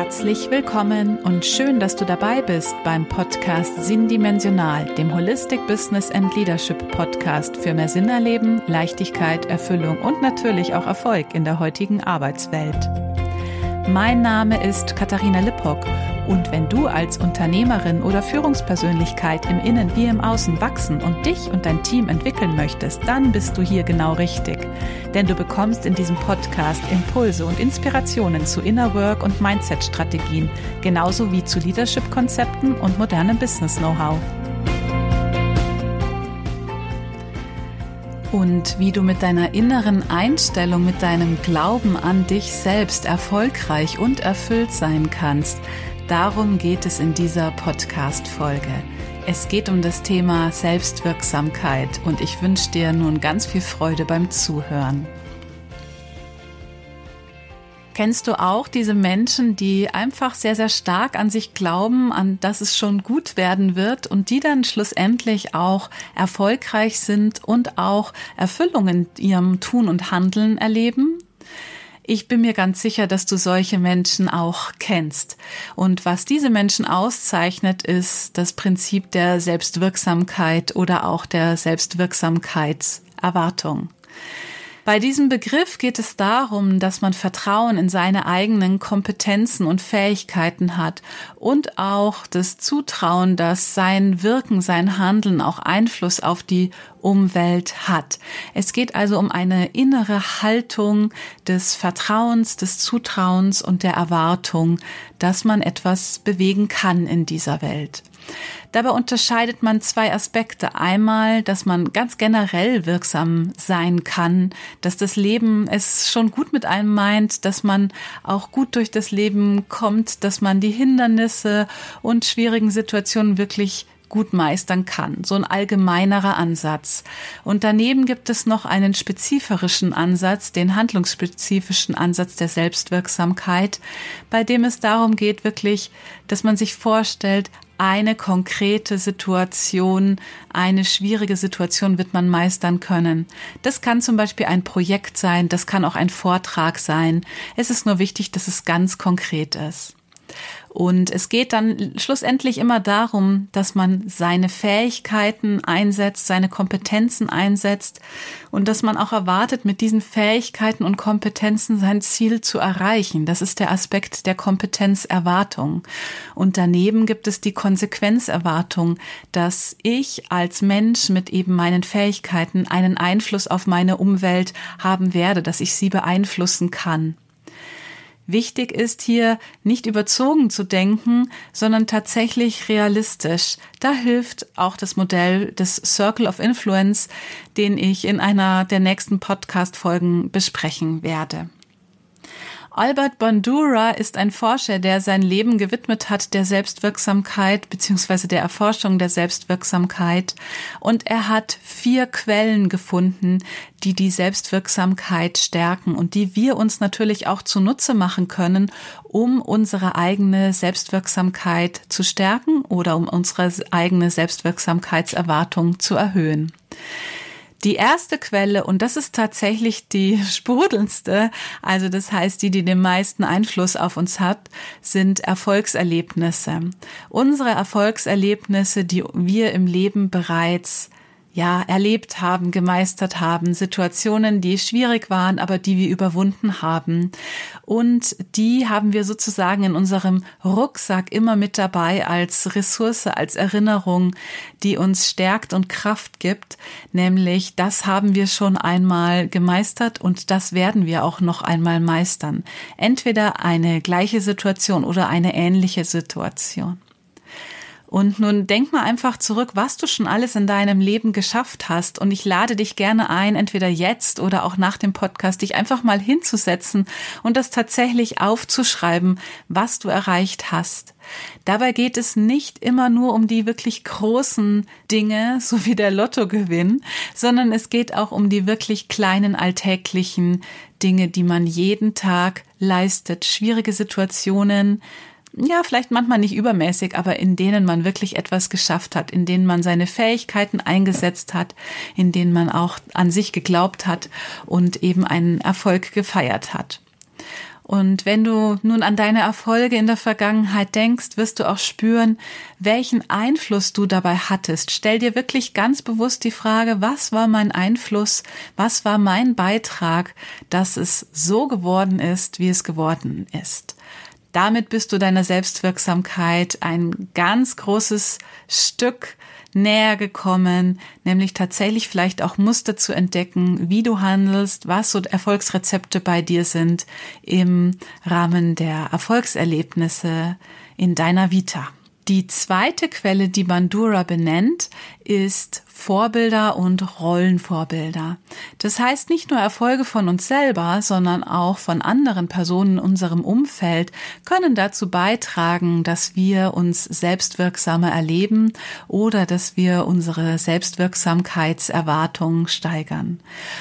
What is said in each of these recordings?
Herzlich willkommen und schön, dass du dabei bist beim Podcast Sinndimensional, dem Holistic Business and Leadership Podcast für mehr Sinn erleben, Leichtigkeit, Erfüllung und natürlich auch Erfolg in der heutigen Arbeitswelt. Mein Name ist Katharina Lippock und wenn du als Unternehmerin oder Führungspersönlichkeit im Innen wie im Außen wachsen und dich und dein Team entwickeln möchtest, dann bist du hier genau richtig. Denn du bekommst in diesem Podcast Impulse und Inspirationen zu Inner Work und Mindset-Strategien, genauso wie zu Leadership-Konzepten und modernem Business-Know-how. und wie du mit deiner inneren Einstellung, mit deinem Glauben an dich selbst erfolgreich und erfüllt sein kannst. Darum geht es in dieser Podcast-Folge. Es geht um das Thema Selbstwirksamkeit und ich wünsche dir nun ganz viel Freude beim Zuhören. Kennst du auch diese Menschen, die einfach sehr, sehr stark an sich glauben, an dass es schon gut werden wird und die dann schlussendlich auch erfolgreich sind und auch Erfüllung in ihrem Tun und Handeln erleben? Ich bin mir ganz sicher, dass du solche Menschen auch kennst. Und was diese Menschen auszeichnet, ist das Prinzip der Selbstwirksamkeit oder auch der Selbstwirksamkeitserwartung. Bei diesem Begriff geht es darum, dass man Vertrauen in seine eigenen Kompetenzen und Fähigkeiten hat und auch das Zutrauen, dass sein Wirken, sein Handeln auch Einfluss auf die Umwelt hat. Es geht also um eine innere Haltung des Vertrauens, des Zutrauens und der Erwartung, dass man etwas bewegen kann in dieser Welt. Dabei unterscheidet man zwei Aspekte. Einmal, dass man ganz generell wirksam sein kann, dass das Leben es schon gut mit einem meint, dass man auch gut durch das Leben kommt, dass man die Hindernisse und schwierigen Situationen wirklich gut meistern kann. So ein allgemeinerer Ansatz. Und daneben gibt es noch einen spezifischen Ansatz, den handlungsspezifischen Ansatz der Selbstwirksamkeit, bei dem es darum geht, wirklich, dass man sich vorstellt, eine konkrete Situation, eine schwierige Situation wird man meistern können. Das kann zum Beispiel ein Projekt sein, das kann auch ein Vortrag sein. Es ist nur wichtig, dass es ganz konkret ist. Und es geht dann schlussendlich immer darum, dass man seine Fähigkeiten einsetzt, seine Kompetenzen einsetzt und dass man auch erwartet, mit diesen Fähigkeiten und Kompetenzen sein Ziel zu erreichen. Das ist der Aspekt der Kompetenzerwartung. Und daneben gibt es die Konsequenzerwartung, dass ich als Mensch mit eben meinen Fähigkeiten einen Einfluss auf meine Umwelt haben werde, dass ich sie beeinflussen kann. Wichtig ist hier nicht überzogen zu denken, sondern tatsächlich realistisch. Da hilft auch das Modell des Circle of Influence, den ich in einer der nächsten Podcast-Folgen besprechen werde. Albert Bandura ist ein Forscher, der sein Leben gewidmet hat der Selbstwirksamkeit bzw. der Erforschung der Selbstwirksamkeit. Und er hat vier Quellen gefunden, die die Selbstwirksamkeit stärken und die wir uns natürlich auch zunutze machen können, um unsere eigene Selbstwirksamkeit zu stärken oder um unsere eigene Selbstwirksamkeitserwartung zu erhöhen. Die erste Quelle, und das ist tatsächlich die sprudelndste, also das heißt die, die den meisten Einfluss auf uns hat, sind Erfolgserlebnisse. Unsere Erfolgserlebnisse, die wir im Leben bereits ja, erlebt haben, gemeistert haben, Situationen, die schwierig waren, aber die wir überwunden haben. Und die haben wir sozusagen in unserem Rucksack immer mit dabei als Ressource, als Erinnerung, die uns stärkt und Kraft gibt. Nämlich, das haben wir schon einmal gemeistert und das werden wir auch noch einmal meistern. Entweder eine gleiche Situation oder eine ähnliche Situation. Und nun denk mal einfach zurück, was du schon alles in deinem Leben geschafft hast. Und ich lade dich gerne ein, entweder jetzt oder auch nach dem Podcast, dich einfach mal hinzusetzen und das tatsächlich aufzuschreiben, was du erreicht hast. Dabei geht es nicht immer nur um die wirklich großen Dinge, so wie der Lottogewinn, sondern es geht auch um die wirklich kleinen alltäglichen Dinge, die man jeden Tag leistet. Schwierige Situationen, ja, vielleicht manchmal nicht übermäßig, aber in denen man wirklich etwas geschafft hat, in denen man seine Fähigkeiten eingesetzt hat, in denen man auch an sich geglaubt hat und eben einen Erfolg gefeiert hat. Und wenn du nun an deine Erfolge in der Vergangenheit denkst, wirst du auch spüren, welchen Einfluss du dabei hattest. Stell dir wirklich ganz bewusst die Frage, was war mein Einfluss, was war mein Beitrag, dass es so geworden ist, wie es geworden ist. Damit bist du deiner Selbstwirksamkeit ein ganz großes Stück näher gekommen, nämlich tatsächlich vielleicht auch Muster zu entdecken, wie du handelst, was so Erfolgsrezepte bei dir sind im Rahmen der Erfolgserlebnisse in deiner Vita. Die zweite Quelle, die Bandura benennt, ist Vorbilder und Rollenvorbilder. Das heißt nicht nur Erfolge von uns selber, sondern auch von anderen Personen in unserem Umfeld können dazu beitragen, dass wir uns selbstwirksamer erleben oder dass wir unsere Selbstwirksamkeitserwartungen steigern.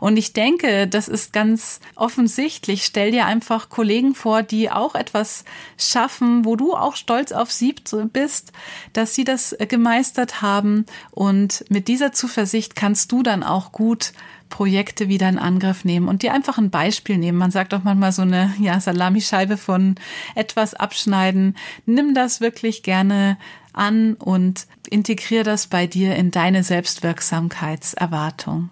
Und ich denke, das ist ganz offensichtlich. Stell dir einfach Kollegen vor, die auch etwas schaffen, wo du auch stolz auf sie bist, dass sie das gemeistert haben und mit diesem dieser Zuversicht kannst du dann auch gut Projekte wieder in Angriff nehmen und dir einfach ein Beispiel nehmen. Man sagt auch manchmal so eine ja, Salamischeibe von etwas abschneiden. Nimm das wirklich gerne an und integrier das bei dir in deine Selbstwirksamkeitserwartung.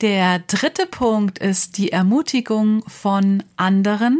Der dritte Punkt ist die Ermutigung von anderen.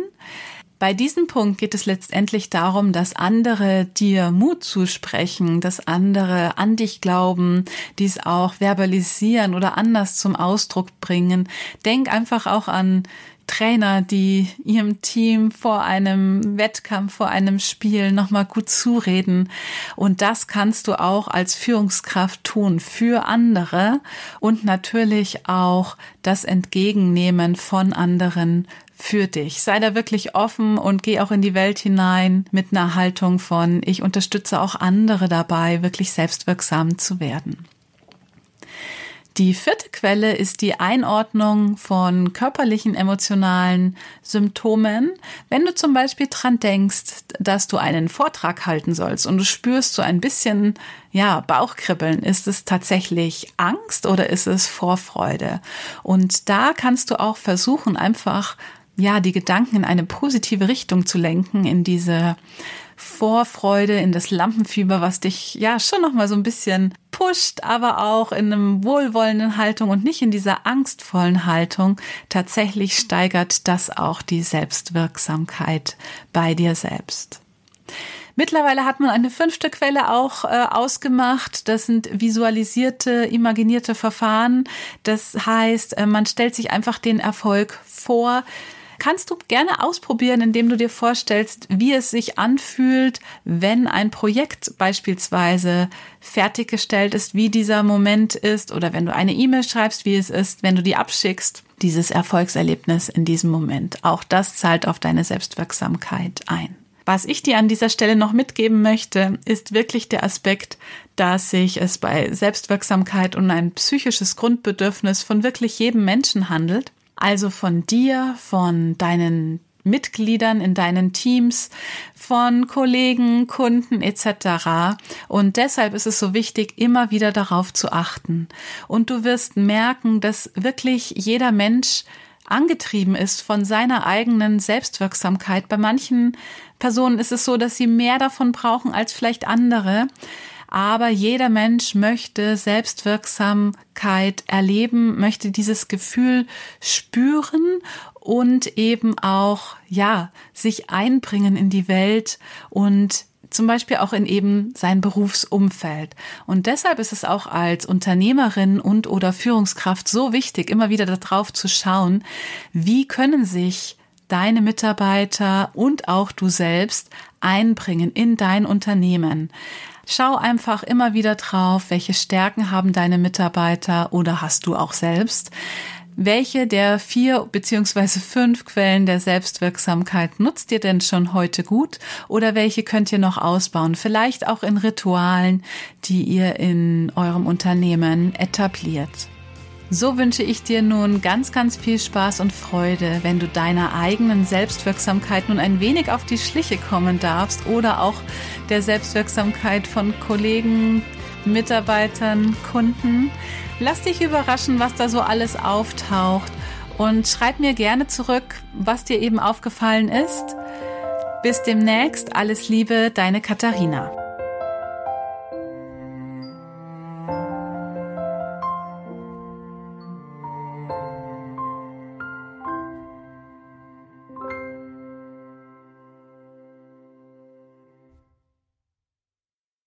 Bei diesem Punkt geht es letztendlich darum, dass andere dir Mut zusprechen, dass andere an dich glauben, dies auch verbalisieren oder anders zum Ausdruck bringen. Denk einfach auch an Trainer, die ihrem Team vor einem Wettkampf, vor einem Spiel nochmal gut zureden. Und das kannst du auch als Führungskraft tun für andere und natürlich auch das Entgegennehmen von anderen für dich. Sei da wirklich offen und geh auch in die Welt hinein mit einer Haltung von, ich unterstütze auch andere dabei, wirklich selbstwirksam zu werden. Die vierte Quelle ist die Einordnung von körperlichen, emotionalen Symptomen. Wenn du zum Beispiel dran denkst, dass du einen Vortrag halten sollst und du spürst so ein bisschen, ja, Bauchkribbeln, ist es tatsächlich Angst oder ist es Vorfreude? Und da kannst du auch versuchen, einfach ja, die Gedanken in eine positive Richtung zu lenken, in diese Vorfreude, in das Lampenfieber, was dich ja schon noch mal so ein bisschen pusht, aber auch in einem wohlwollenden Haltung und nicht in dieser angstvollen Haltung. Tatsächlich steigert das auch die Selbstwirksamkeit bei dir selbst. Mittlerweile hat man eine fünfte Quelle auch äh, ausgemacht. Das sind visualisierte, imaginierte Verfahren. Das heißt, äh, man stellt sich einfach den Erfolg vor, kannst du gerne ausprobieren, indem du dir vorstellst, wie es sich anfühlt, wenn ein Projekt beispielsweise fertiggestellt ist, wie dieser Moment ist oder wenn du eine E-Mail schreibst, wie es ist, wenn du die abschickst, dieses Erfolgserlebnis in diesem Moment. Auch das zahlt auf deine Selbstwirksamkeit ein. Was ich dir an dieser Stelle noch mitgeben möchte, ist wirklich der Aspekt, dass sich es bei Selbstwirksamkeit um ein psychisches Grundbedürfnis von wirklich jedem Menschen handelt also von dir, von deinen Mitgliedern in deinen Teams, von Kollegen, Kunden etc. Und deshalb ist es so wichtig, immer wieder darauf zu achten. Und du wirst merken, dass wirklich jeder Mensch angetrieben ist von seiner eigenen Selbstwirksamkeit. Bei manchen Personen ist es so, dass sie mehr davon brauchen als vielleicht andere aber jeder Mensch möchte Selbstwirksamkeit erleben, möchte dieses Gefühl spüren und eben auch, ja, sich einbringen in die Welt und zum Beispiel auch in eben sein Berufsumfeld. Und deshalb ist es auch als Unternehmerin und oder Führungskraft so wichtig, immer wieder darauf zu schauen, wie können sich deine Mitarbeiter und auch du selbst einbringen in dein Unternehmen. Schau einfach immer wieder drauf, welche Stärken haben deine Mitarbeiter oder hast du auch selbst. Welche der vier beziehungsweise fünf Quellen der Selbstwirksamkeit nutzt ihr denn schon heute gut oder welche könnt ihr noch ausbauen? Vielleicht auch in Ritualen, die ihr in eurem Unternehmen etabliert. So wünsche ich dir nun ganz, ganz viel Spaß und Freude, wenn du deiner eigenen Selbstwirksamkeit nun ein wenig auf die Schliche kommen darfst oder auch der Selbstwirksamkeit von Kollegen, Mitarbeitern, Kunden. Lass dich überraschen, was da so alles auftaucht und schreib mir gerne zurück, was dir eben aufgefallen ist. Bis demnächst, alles Liebe, deine Katharina.